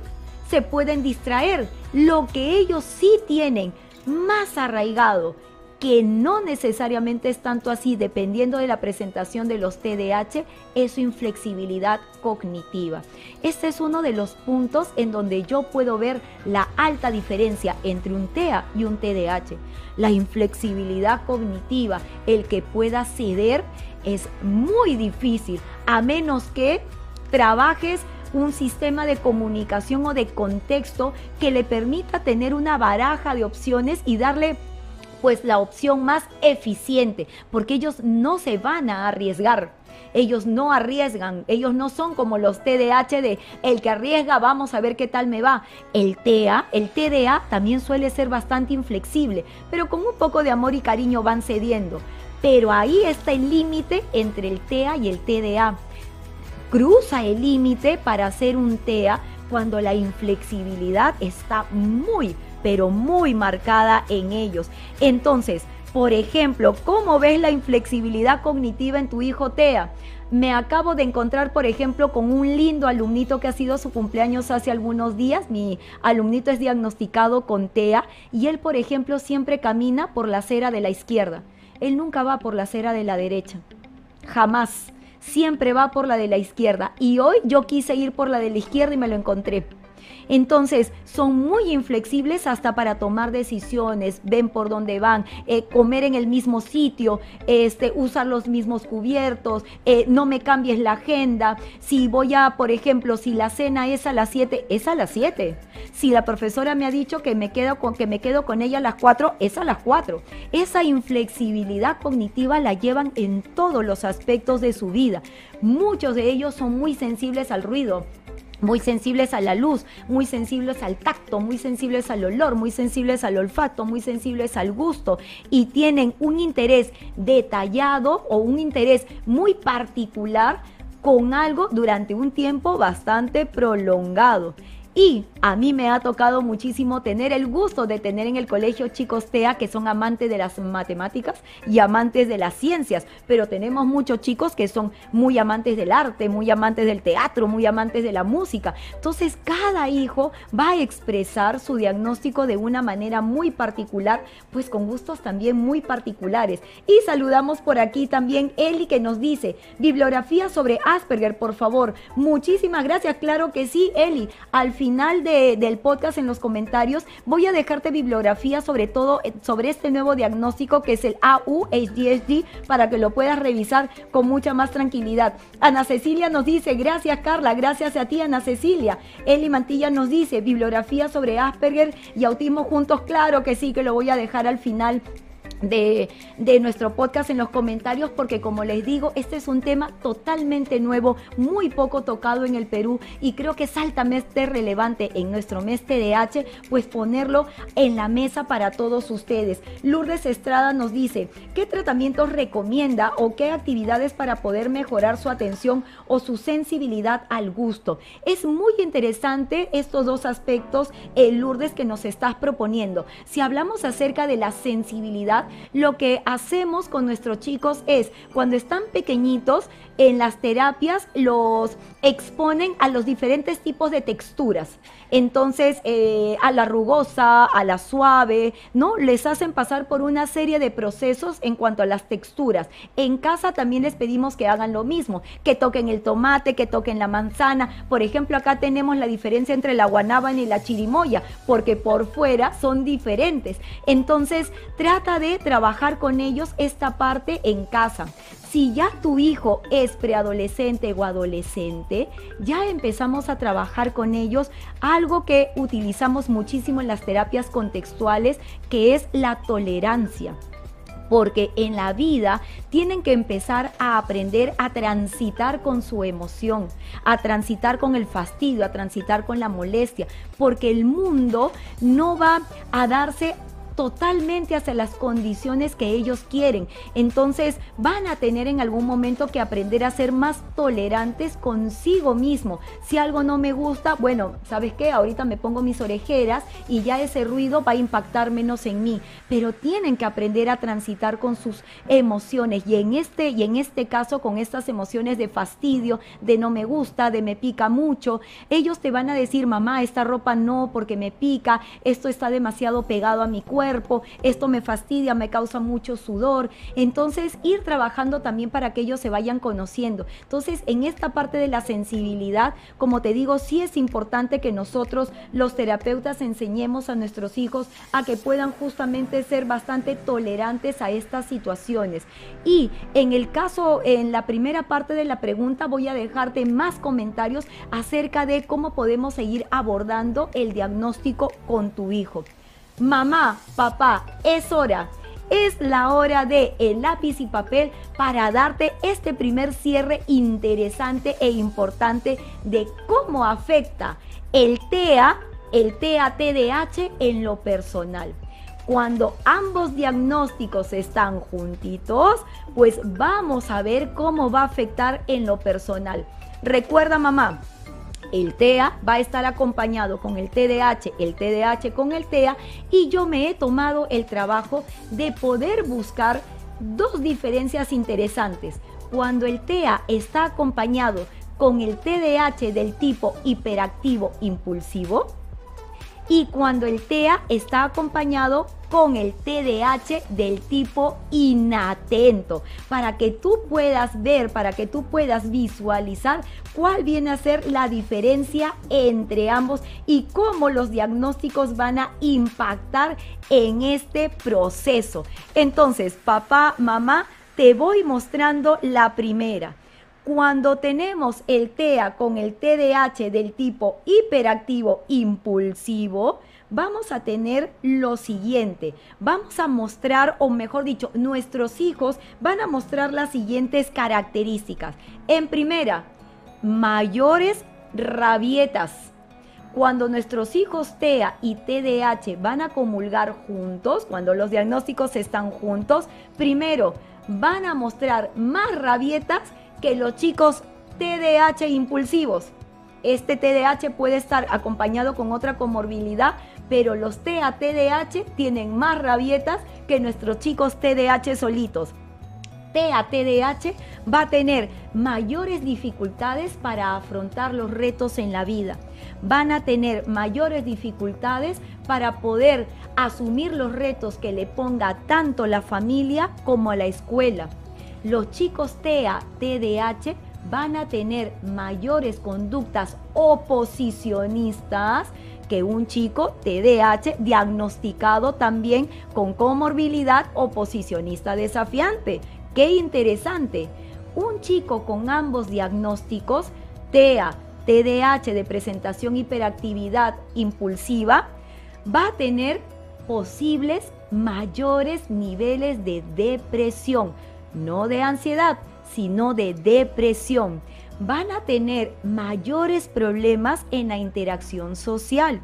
se pueden distraer. Lo que ellos sí tienen más arraigado, que no necesariamente es tanto así, dependiendo de la presentación de los TDAH, es su inflexibilidad cognitiva. Este es uno de los puntos en donde yo puedo ver la alta diferencia entre un TEA y un TDAH. La inflexibilidad cognitiva, el que pueda ceder, es muy difícil, a menos que trabajes un sistema de comunicación o de contexto que le permita tener una baraja de opciones y darle pues la opción más eficiente, porque ellos no se van a arriesgar. Ellos no arriesgan, ellos no son como los TDAH de el que arriesga, vamos a ver qué tal me va. El TEA, el TDA también suele ser bastante inflexible, pero con un poco de amor y cariño van cediendo. Pero ahí está el límite entre el TEA y el TDA cruza el límite para hacer un TEA cuando la inflexibilidad está muy, pero muy marcada en ellos. Entonces, por ejemplo, ¿cómo ves la inflexibilidad cognitiva en tu hijo TEA? Me acabo de encontrar, por ejemplo, con un lindo alumnito que ha sido su cumpleaños hace algunos días. Mi alumnito es diagnosticado con TEA y él, por ejemplo, siempre camina por la acera de la izquierda. Él nunca va por la acera de la derecha. Jamás siempre va por la de la izquierda. Y hoy yo quise ir por la de la izquierda y me lo encontré. Entonces, son muy inflexibles hasta para tomar decisiones, ven por dónde van, eh, comer en el mismo sitio, este, usar los mismos cubiertos, eh, no me cambies la agenda. Si voy a, por ejemplo, si la cena es a las 7, es a las 7. Si la profesora me ha dicho que me quedo con, que me quedo con ella a las 4, es a las 4. Esa inflexibilidad cognitiva la llevan en todos los aspectos de su vida. Muchos de ellos son muy sensibles al ruido, muy sensibles a la luz, muy sensibles al tacto, muy sensibles al olor, muy sensibles al olfato, muy sensibles al gusto y tienen un interés detallado o un interés muy particular con algo durante un tiempo bastante prolongado. Y a mí me ha tocado muchísimo tener el gusto de tener en el colegio chicos TEA que son amantes de las matemáticas y amantes de las ciencias, pero tenemos muchos chicos que son muy amantes del arte, muy amantes del teatro, muy amantes de la música. Entonces cada hijo va a expresar su diagnóstico de una manera muy particular, pues con gustos también muy particulares. Y saludamos por aquí también Eli que nos dice, bibliografía sobre Asperger, por favor. Muchísimas gracias, claro que sí, Eli. Final del podcast en los comentarios voy a dejarte bibliografía sobre todo eh, sobre este nuevo diagnóstico que es el AU-HDSD para que lo puedas revisar con mucha más tranquilidad. Ana Cecilia nos dice, gracias Carla, gracias a ti Ana Cecilia. Eli Mantilla nos dice, bibliografía sobre Asperger y autismo juntos, claro que sí, que lo voy a dejar al final de, nuestro podcast en los comentarios porque como les digo, este es un tema totalmente nuevo, muy poco tocado en el Perú y creo que es altamente relevante en nuestro mes TDH, pues ponerlo en la mesa para todos ustedes. Lourdes Estrada nos dice, ¿qué tratamientos recomienda o qué actividades para poder mejorar su atención o su sensibilidad al gusto? Es muy interesante estos dos aspectos, eh, Lourdes, que nos estás proponiendo. Si hablamos acerca de la sensibilidad, lo que hacemos con nuestros chicos es, cuando están pequeñitos, en las terapias los exponen a los diferentes tipos de texturas. Entonces, eh, a la rugosa, a la suave, ¿no? Les hacen pasar por una serie de procesos en cuanto a las texturas. En casa también les pedimos que hagan lo mismo, que toquen el tomate, que toquen la manzana. Por ejemplo, acá tenemos la diferencia entre la guanábana y la chirimoya, porque por fuera son diferentes. Entonces, trata de trabajar con ellos esta parte en casa. Si ya tu hijo es preadolescente o adolescente, ya empezamos a trabajar con ellos algo que utilizamos muchísimo en las terapias contextuales, que es la tolerancia. Porque en la vida tienen que empezar a aprender a transitar con su emoción, a transitar con el fastidio, a transitar con la molestia, porque el mundo no va a darse totalmente hacia las condiciones que ellos quieren. Entonces van a tener en algún momento que aprender a ser más tolerantes consigo mismo. Si algo no me gusta, bueno, ¿sabes qué? Ahorita me pongo mis orejeras y ya ese ruido va a impactar menos en mí. Pero tienen que aprender a transitar con sus emociones y en este, y en este caso con estas emociones de fastidio, de no me gusta, de me pica mucho. Ellos te van a decir, mamá, esta ropa no porque me pica, esto está demasiado pegado a mi cuerpo esto me fastidia, me causa mucho sudor. Entonces, ir trabajando también para que ellos se vayan conociendo. Entonces, en esta parte de la sensibilidad, como te digo, sí es importante que nosotros, los terapeutas, enseñemos a nuestros hijos a que puedan justamente ser bastante tolerantes a estas situaciones. Y en el caso, en la primera parte de la pregunta, voy a dejarte más comentarios acerca de cómo podemos seguir abordando el diagnóstico con tu hijo. Mamá, papá, es hora. Es la hora de el lápiz y papel para darte este primer cierre interesante e importante de cómo afecta el TEA, el TEA-TDH en lo personal. Cuando ambos diagnósticos están juntitos, pues vamos a ver cómo va a afectar en lo personal. Recuerda mamá, el TEA va a estar acompañado con el TDH, el TDH con el TEA y yo me he tomado el trabajo de poder buscar dos diferencias interesantes. Cuando el TEA está acompañado con el TDH del tipo hiperactivo impulsivo, y cuando el TEA está acompañado con el TDAH del tipo inatento, para que tú puedas ver, para que tú puedas visualizar cuál viene a ser la diferencia entre ambos y cómo los diagnósticos van a impactar en este proceso. Entonces, papá, mamá, te voy mostrando la primera. Cuando tenemos el TEA con el TDAH del tipo hiperactivo impulsivo, vamos a tener lo siguiente. Vamos a mostrar, o mejor dicho, nuestros hijos van a mostrar las siguientes características. En primera, mayores rabietas. Cuando nuestros hijos TEA y TDAH van a comulgar juntos, cuando los diagnósticos están juntos, primero van a mostrar más rabietas que los chicos TDAH impulsivos. Este TDAH puede estar acompañado con otra comorbilidad, pero los TEA-TDAH tienen más rabietas que nuestros chicos TDAH solitos. TEA-TDAH va a tener mayores dificultades para afrontar los retos en la vida. Van a tener mayores dificultades para poder asumir los retos que le ponga tanto la familia como la escuela. Los chicos TEA-TDAH van a tener mayores conductas oposicionistas que un chico TDAH diagnosticado también con comorbilidad oposicionista desafiante. Qué interesante. Un chico con ambos diagnósticos, TEA, TDAH de presentación hiperactividad impulsiva, va a tener posibles mayores niveles de depresión, no de ansiedad, sino de depresión van a tener mayores problemas en la interacción social,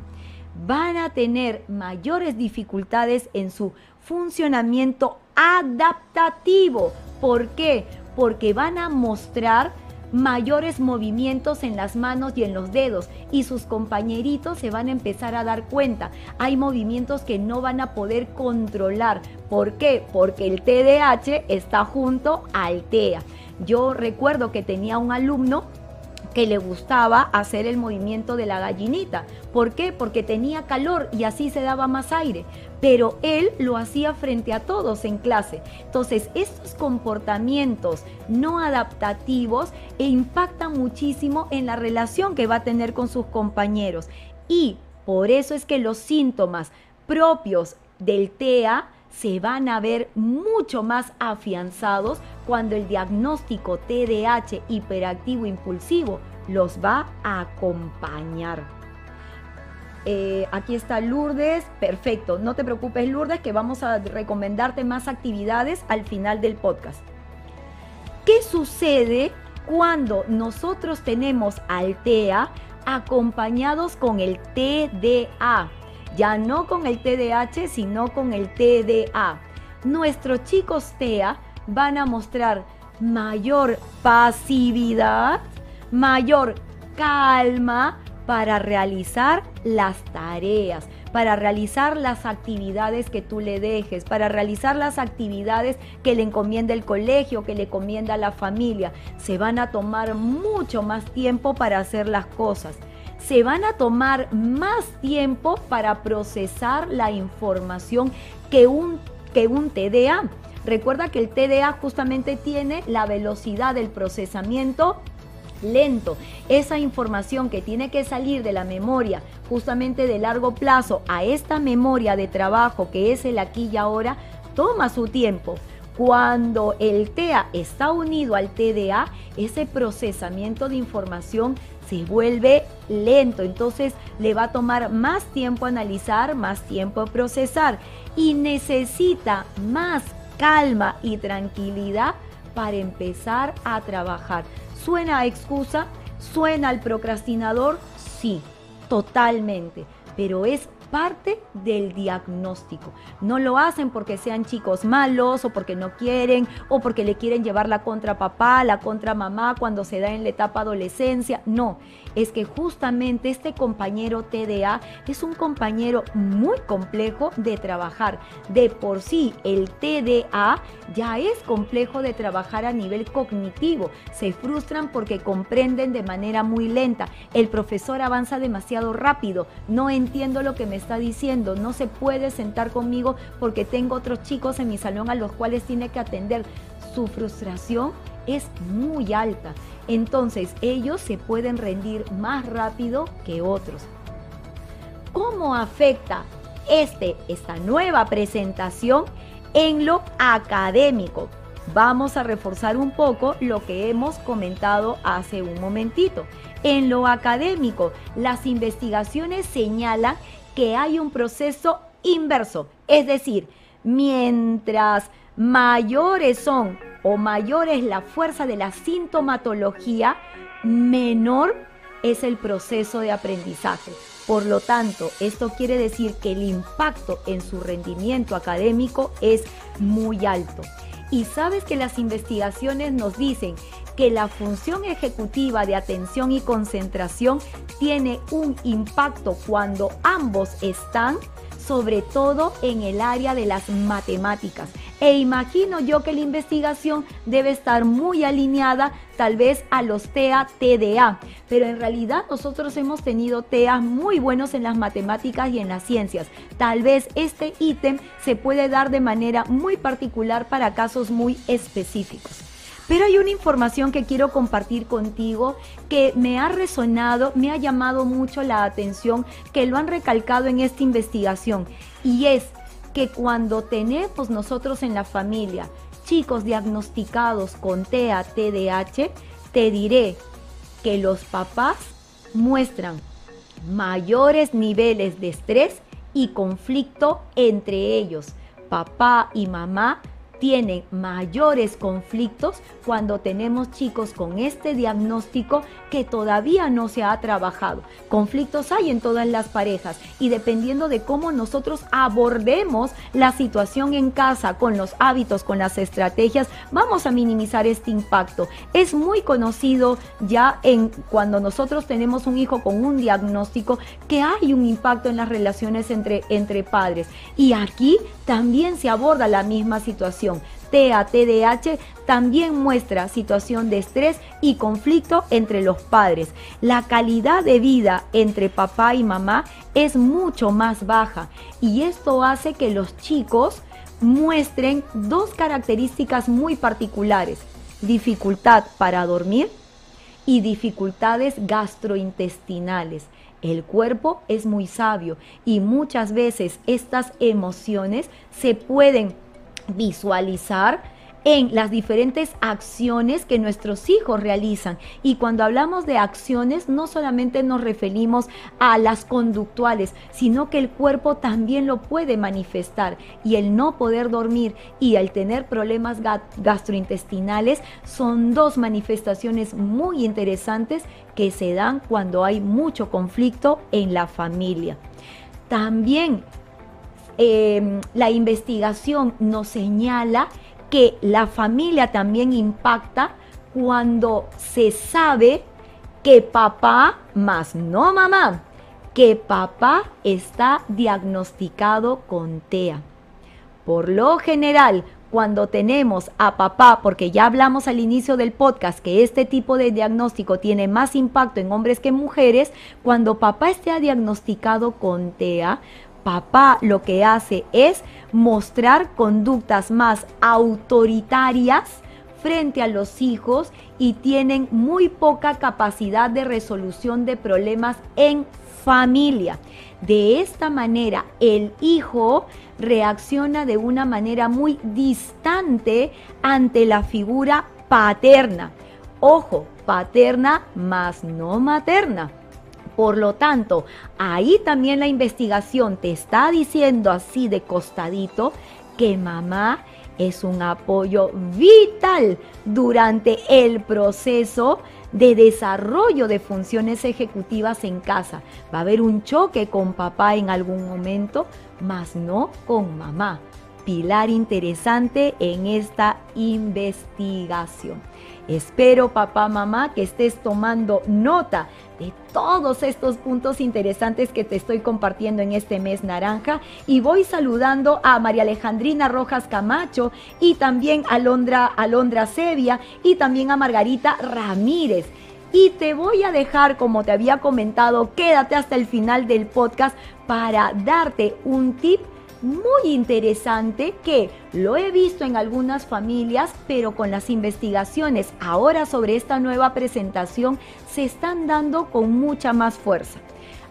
van a tener mayores dificultades en su funcionamiento adaptativo. ¿Por qué? Porque van a mostrar mayores movimientos en las manos y en los dedos y sus compañeritos se van a empezar a dar cuenta. Hay movimientos que no van a poder controlar. ¿Por qué? Porque el TDAH está junto al TEA. Yo recuerdo que tenía un alumno que le gustaba hacer el movimiento de la gallinita. ¿Por qué? Porque tenía calor y así se daba más aire. Pero él lo hacía frente a todos en clase. Entonces, estos comportamientos no adaptativos impactan muchísimo en la relación que va a tener con sus compañeros. Y por eso es que los síntomas propios del TEA se van a ver mucho más afianzados cuando el diagnóstico TDAH hiperactivo impulsivo los va a acompañar. Eh, aquí está Lourdes, perfecto. No te preocupes Lourdes, que vamos a recomendarte más actividades al final del podcast. ¿Qué sucede cuando nosotros tenemos al TEA acompañados con el TDA? Ya no con el TDAH, sino con el TDA. Nuestros chicos TEA van a mostrar mayor pasividad, mayor calma para realizar las tareas, para realizar las actividades que tú le dejes, para realizar las actividades que le encomienda el colegio, que le encomienda la familia. Se van a tomar mucho más tiempo para hacer las cosas se van a tomar más tiempo para procesar la información que un, que un TDA. Recuerda que el TDA justamente tiene la velocidad del procesamiento lento. Esa información que tiene que salir de la memoria justamente de largo plazo a esta memoria de trabajo que es el aquí y ahora, toma su tiempo. Cuando el TEA está unido al TDA, ese procesamiento de información se vuelve lento, entonces le va a tomar más tiempo analizar, más tiempo procesar y necesita más calma y tranquilidad para empezar a trabajar. ¿Suena a excusa? ¿Suena al procrastinador? Sí, totalmente, pero es parte del diagnóstico. No lo hacen porque sean chicos malos o porque no quieren o porque le quieren llevar la contra papá, la contra mamá cuando se da en la etapa adolescencia. No, es que justamente este compañero TDA es un compañero muy complejo de trabajar. De por sí, el TDA ya es complejo de trabajar a nivel cognitivo. Se frustran porque comprenden de manera muy lenta. El profesor avanza demasiado rápido. No entiendo lo que me está diciendo. No se puede sentar conmigo porque tengo otros chicos en mi salón a los cuales tiene que atender. Su frustración es muy alta. Entonces ellos se pueden rendir más rápido que otros. ¿Cómo afecta este, esta nueva presentación en lo académico? Vamos a reforzar un poco lo que hemos comentado hace un momentito. En lo académico, las investigaciones señalan que hay un proceso inverso, es decir, mientras mayores son o mayor es la fuerza de la sintomatología, menor es el proceso de aprendizaje. Por lo tanto, esto quiere decir que el impacto en su rendimiento académico es muy alto. Y sabes que las investigaciones nos dicen que la función ejecutiva de atención y concentración tiene un impacto cuando ambos están, sobre todo en el área de las matemáticas. E imagino yo que la investigación debe estar muy alineada tal vez a los TEA TDA, pero en realidad nosotros hemos tenido TEA muy buenos en las matemáticas y en las ciencias. Tal vez este ítem se puede dar de manera muy particular para casos muy específicos. Pero hay una información que quiero compartir contigo que me ha resonado, me ha llamado mucho la atención, que lo han recalcado en esta investigación, y es que cuando tenemos nosotros en la familia chicos diagnosticados con TEA, TDAH, te diré que los papás muestran mayores niveles de estrés y conflicto entre ellos. Papá y mamá tienen mayores conflictos cuando tenemos chicos con este diagnóstico que todavía no se ha trabajado. Conflictos hay en todas las parejas y dependiendo de cómo nosotros abordemos la situación en casa con los hábitos, con las estrategias, vamos a minimizar este impacto. Es muy conocido ya en cuando nosotros tenemos un hijo con un diagnóstico que hay un impacto en las relaciones entre, entre padres. Y aquí también se aborda la misma situación. TDAH también muestra situación de estrés y conflicto entre los padres. La calidad de vida entre papá y mamá es mucho más baja y esto hace que los chicos muestren dos características muy particulares. Dificultad para dormir y dificultades gastrointestinales. El cuerpo es muy sabio y muchas veces estas emociones se pueden visualizar en las diferentes acciones que nuestros hijos realizan. Y cuando hablamos de acciones, no solamente nos referimos a las conductuales, sino que el cuerpo también lo puede manifestar. Y el no poder dormir y el tener problemas gastrointestinales son dos manifestaciones muy interesantes que se dan cuando hay mucho conflicto en la familia. También em, la investigación nos señala que la familia también impacta cuando se sabe que papá, más no mamá, que papá está diagnosticado con TEA. Por lo general, cuando tenemos a papá, porque ya hablamos al inicio del podcast que este tipo de diagnóstico tiene más impacto en hombres que en mujeres, cuando papá esté diagnosticado con TEA, papá lo que hace es mostrar conductas más autoritarias frente a los hijos y tienen muy poca capacidad de resolución de problemas en familia. De esta manera, el hijo reacciona de una manera muy distante ante la figura paterna. Ojo, paterna más no materna. Por lo tanto, ahí también la investigación te está diciendo así de costadito que mamá es un apoyo vital durante el proceso de desarrollo de funciones ejecutivas en casa. Va a haber un choque con papá en algún momento, mas no con mamá. Pilar interesante en esta investigación. Espero, papá, mamá, que estés tomando nota de todos estos puntos interesantes que te estoy compartiendo en este mes naranja. Y voy saludando a María Alejandrina Rojas Camacho y también a Alondra, Alondra Sevia y también a Margarita Ramírez. Y te voy a dejar, como te había comentado, quédate hasta el final del podcast para darte un tip muy interesante que lo he visto en algunas familias, pero con las investigaciones ahora sobre esta nueva presentación se están dando con mucha más fuerza.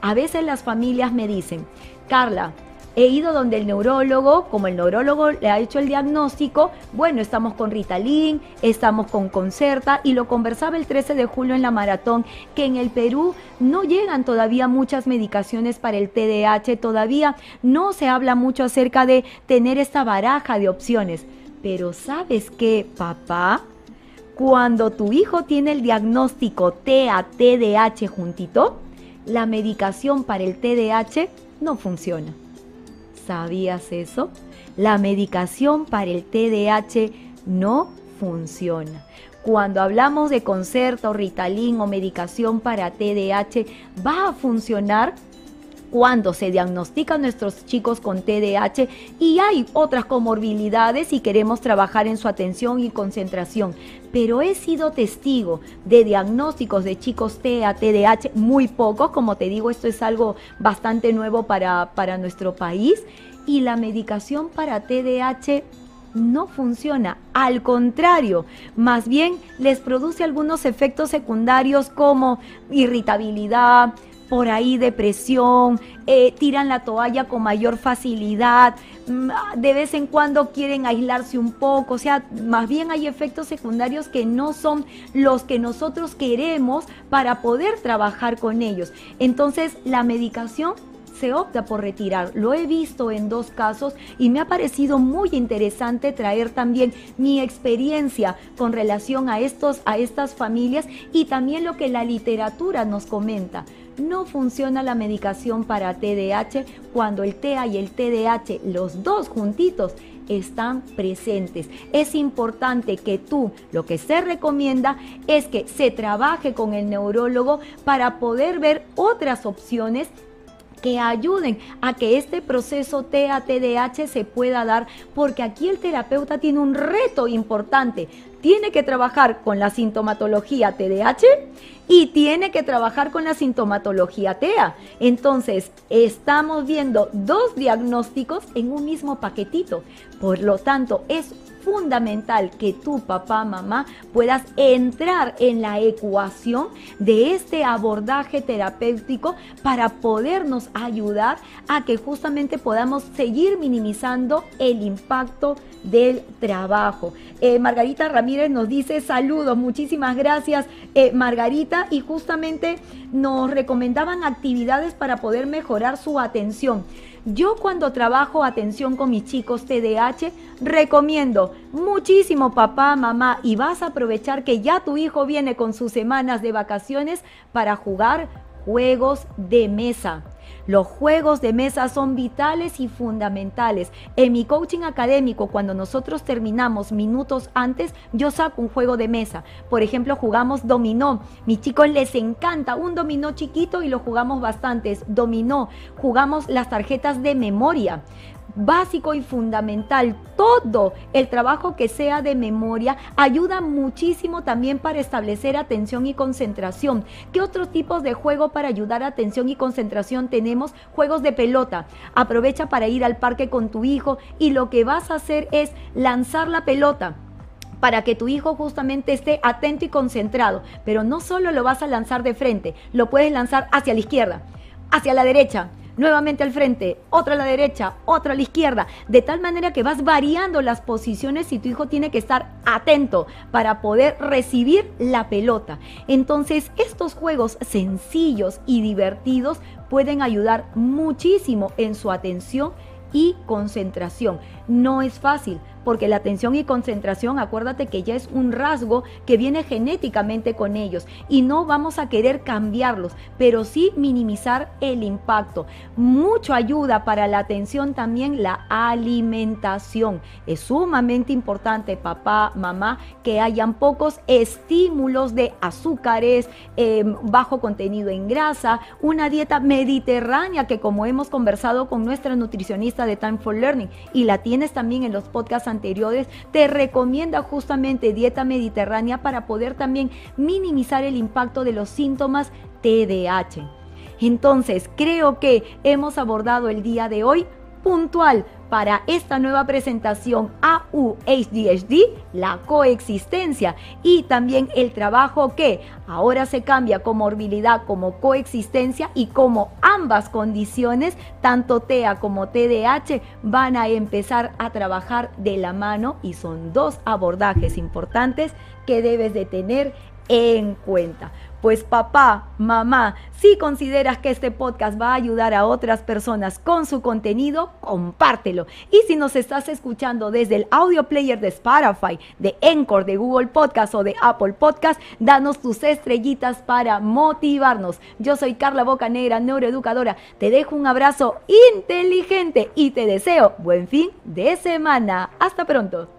A veces las familias me dicen, Carla, He ido donde el neurólogo, como el neurólogo le ha hecho el diagnóstico, bueno, estamos con Ritalin, estamos con Concerta y lo conversaba el 13 de julio en la maratón, que en el Perú no llegan todavía muchas medicaciones para el TDAH, todavía no se habla mucho acerca de tener esta baraja de opciones. Pero ¿sabes qué, papá? Cuando tu hijo tiene el diagnóstico TDAH juntito, la medicación para el TDAH no funciona. ¿Sabías eso? La medicación para el TDAH no funciona. Cuando hablamos de concerto, Ritalin o medicación para TDAH, va a funcionar cuando se diagnostican nuestros chicos con TDAH y hay otras comorbilidades y queremos trabajar en su atención y concentración. Pero he sido testigo de diagnósticos de chicos TEA, TDAH, muy pocos, como te digo, esto es algo bastante nuevo para, para nuestro país y la medicación para TDAH no funciona. Al contrario, más bien les produce algunos efectos secundarios como irritabilidad, por ahí depresión, eh, tiran la toalla con mayor facilidad, mm, de vez en cuando quieren aislarse un poco, o sea, más bien hay efectos secundarios que no son los que nosotros queremos para poder trabajar con ellos. Entonces, la medicación se opta por retirar. Lo he visto en dos casos y me ha parecido muy interesante traer también mi experiencia con relación a estos a estas familias y también lo que la literatura nos comenta. No funciona la medicación para TDAH cuando el TEA y el TDAH, los dos juntitos, están presentes. Es importante que tú, lo que se recomienda es que se trabaje con el neurólogo para poder ver otras opciones que ayuden a que este proceso TATDH se pueda dar, porque aquí el terapeuta tiene un reto importante. Tiene que trabajar con la sintomatología TDAH y tiene que trabajar con la sintomatología TEA. Entonces, estamos viendo dos diagnósticos en un mismo paquetito. Por lo tanto, es fundamental que tu papá, mamá puedas entrar en la ecuación de este abordaje terapéutico para podernos ayudar a que justamente podamos seguir minimizando el impacto del trabajo. Eh, Margarita Ramírez nos dice saludos, muchísimas gracias eh, Margarita y justamente nos recomendaban actividades para poder mejorar su atención. Yo cuando trabajo atención con mis chicos TDAH, recomiendo muchísimo papá, mamá, y vas a aprovechar que ya tu hijo viene con sus semanas de vacaciones para jugar juegos de mesa. Los juegos de mesa son vitales y fundamentales. En mi coaching académico, cuando nosotros terminamos minutos antes, yo saco un juego de mesa. Por ejemplo, jugamos dominó. Mis chicos les encanta un dominó chiquito y lo jugamos bastantes. Dominó. Jugamos las tarjetas de memoria básico y fundamental. Todo el trabajo que sea de memoria ayuda muchísimo también para establecer atención y concentración. ¿Qué otros tipos de juego para ayudar a atención y concentración tenemos? Juegos de pelota. Aprovecha para ir al parque con tu hijo y lo que vas a hacer es lanzar la pelota para que tu hijo justamente esté atento y concentrado. Pero no solo lo vas a lanzar de frente, lo puedes lanzar hacia la izquierda, hacia la derecha, nuevamente al frente, otra a la derecha, otra a la izquierda, de tal manera que vas variando las posiciones y tu hijo tiene que estar atento para poder recibir la pelota. Entonces, estos juegos sencillos y divertidos pueden ayudar muchísimo en su atención y concentración. No es fácil porque la atención y concentración, acuérdate que ya es un rasgo que viene genéticamente con ellos y no vamos a querer cambiarlos, pero sí minimizar el impacto. Mucho ayuda para la atención también la alimentación. Es sumamente importante, papá, mamá, que hayan pocos estímulos de azúcares, em, bajo contenido en grasa, una dieta mediterránea que como hemos conversado con nuestra nutricionista de Time for Learning y la tienes también en los podcasts anteriores, te recomienda justamente dieta mediterránea para poder también minimizar el impacto de los síntomas TDAH. Entonces, creo que hemos abordado el día de hoy puntual para esta nueva presentación AUHDHD, la coexistencia y también el trabajo que ahora se cambia comorbilidad como coexistencia y como ambas condiciones, tanto TEA como TDAH, van a empezar a trabajar de la mano y son dos abordajes importantes que debes de tener en cuenta. Pues papá, mamá, si consideras que este podcast va a ayudar a otras personas con su contenido, compártelo. Y si nos estás escuchando desde el audio player de Spotify, de Encore, de Google Podcast o de Apple Podcast, danos tus estrellitas para motivarnos. Yo soy Carla Bocanegra, neuroeducadora. Te dejo un abrazo inteligente y te deseo buen fin de semana. Hasta pronto.